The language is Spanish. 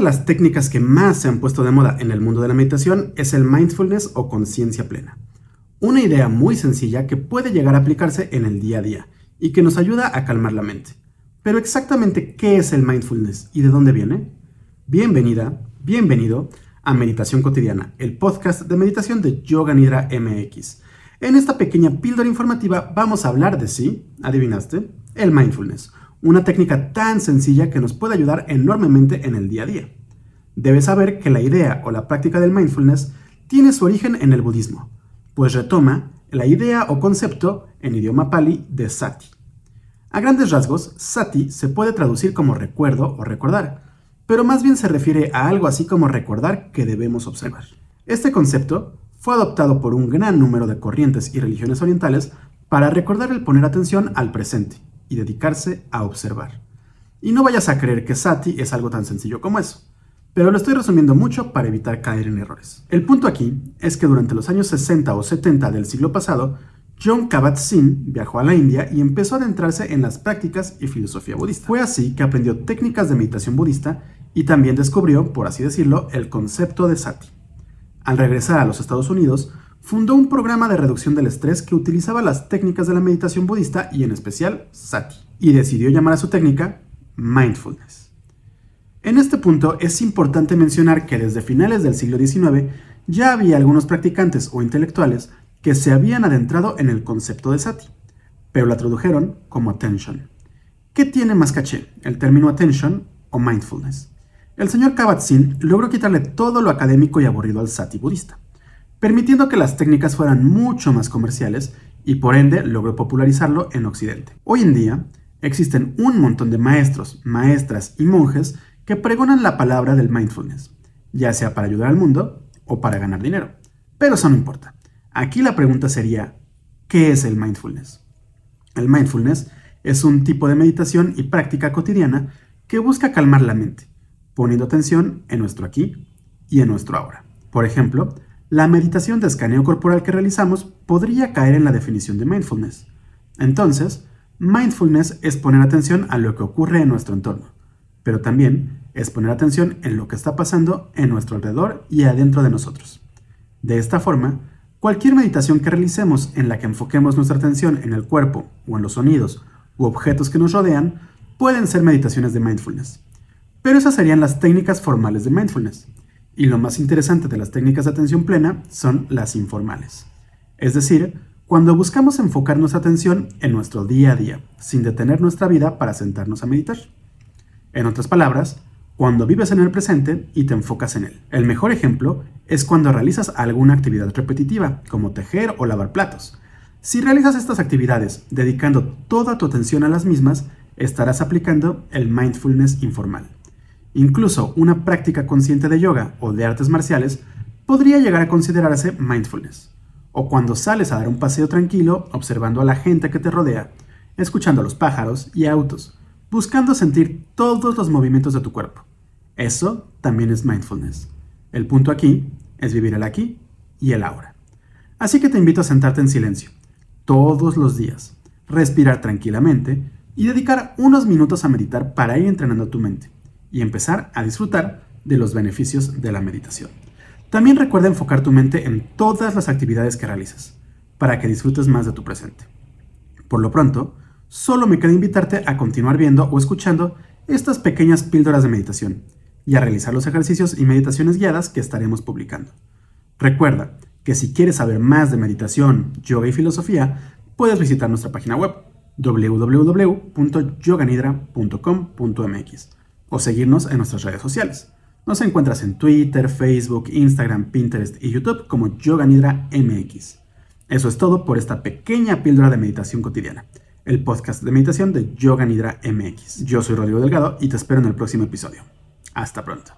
de las técnicas que más se han puesto de moda en el mundo de la meditación es el mindfulness o conciencia plena. Una idea muy sencilla que puede llegar a aplicarse en el día a día y que nos ayuda a calmar la mente. Pero exactamente, ¿qué es el mindfulness y de dónde viene? Bienvenida, bienvenido a Meditación Cotidiana, el podcast de meditación de Yoga Nidra MX. En esta pequeña píldora informativa vamos a hablar de sí, adivinaste, el mindfulness, una técnica tan sencilla que nos puede ayudar enormemente en el día a día. Debes saber que la idea o la práctica del mindfulness tiene su origen en el budismo, pues retoma la idea o concepto en idioma pali de sati. A grandes rasgos, sati se puede traducir como recuerdo o recordar, pero más bien se refiere a algo así como recordar que debemos observar. Este concepto fue adoptado por un gran número de corrientes y religiones orientales para recordar el poner atención al presente, y dedicarse a observar. Y no vayas a creer que Sati es algo tan sencillo como eso, pero lo estoy resumiendo mucho para evitar caer en errores. El punto aquí es que durante los años 60 o 70 del siglo pasado, John Kabat-Zinn viajó a la India y empezó a adentrarse en las prácticas y filosofía budista. Fue así que aprendió técnicas de meditación budista y también descubrió, por así decirlo, el concepto de sati. Al regresar a los Estados Unidos, fundó un programa de reducción del estrés que utilizaba las técnicas de la meditación budista y en especial sati, y decidió llamar a su técnica mindfulness. En este punto es importante mencionar que desde finales del siglo XIX ya había algunos practicantes o intelectuales que se habían adentrado en el concepto de sati, pero la tradujeron como attention. ¿Qué tiene más caché, el término attention o mindfulness? El señor Kabat-Zinn logró quitarle todo lo académico y aburrido al sati budista permitiendo que las técnicas fueran mucho más comerciales y por ende logró popularizarlo en Occidente. Hoy en día existen un montón de maestros, maestras y monjes que pregonan la palabra del mindfulness, ya sea para ayudar al mundo o para ganar dinero. Pero eso no importa. Aquí la pregunta sería, ¿qué es el mindfulness? El mindfulness es un tipo de meditación y práctica cotidiana que busca calmar la mente, poniendo atención en nuestro aquí y en nuestro ahora. Por ejemplo, la meditación de escaneo corporal que realizamos podría caer en la definición de mindfulness. Entonces, mindfulness es poner atención a lo que ocurre en nuestro entorno, pero también es poner atención en lo que está pasando en nuestro alrededor y adentro de nosotros. De esta forma, cualquier meditación que realicemos en la que enfoquemos nuestra atención en el cuerpo o en los sonidos u objetos que nos rodean pueden ser meditaciones de mindfulness. Pero esas serían las técnicas formales de mindfulness. Y lo más interesante de las técnicas de atención plena son las informales. Es decir, cuando buscamos enfocar nuestra atención en nuestro día a día, sin detener nuestra vida para sentarnos a meditar. En otras palabras, cuando vives en el presente y te enfocas en él. El mejor ejemplo es cuando realizas alguna actividad repetitiva, como tejer o lavar platos. Si realizas estas actividades dedicando toda tu atención a las mismas, estarás aplicando el mindfulness informal. Incluso una práctica consciente de yoga o de artes marciales podría llegar a considerarse mindfulness. O cuando sales a dar un paseo tranquilo observando a la gente que te rodea, escuchando a los pájaros y autos, buscando sentir todos los movimientos de tu cuerpo. Eso también es mindfulness. El punto aquí es vivir el aquí y el ahora. Así que te invito a sentarte en silencio, todos los días, respirar tranquilamente y dedicar unos minutos a meditar para ir entrenando tu mente y empezar a disfrutar de los beneficios de la meditación. También recuerda enfocar tu mente en todas las actividades que realizas, para que disfrutes más de tu presente. Por lo pronto, solo me queda invitarte a continuar viendo o escuchando estas pequeñas píldoras de meditación y a realizar los ejercicios y meditaciones guiadas que estaremos publicando. Recuerda que si quieres saber más de meditación, yoga y filosofía, puedes visitar nuestra página web www.yoganidra.com.mx o seguirnos en nuestras redes sociales. Nos encuentras en Twitter, Facebook, Instagram, Pinterest y YouTube como Yoga Nidra MX. Eso es todo por esta pequeña píldora de meditación cotidiana, el podcast de meditación de Yoga Nidra MX. Yo soy Rodrigo Delgado y te espero en el próximo episodio. Hasta pronto.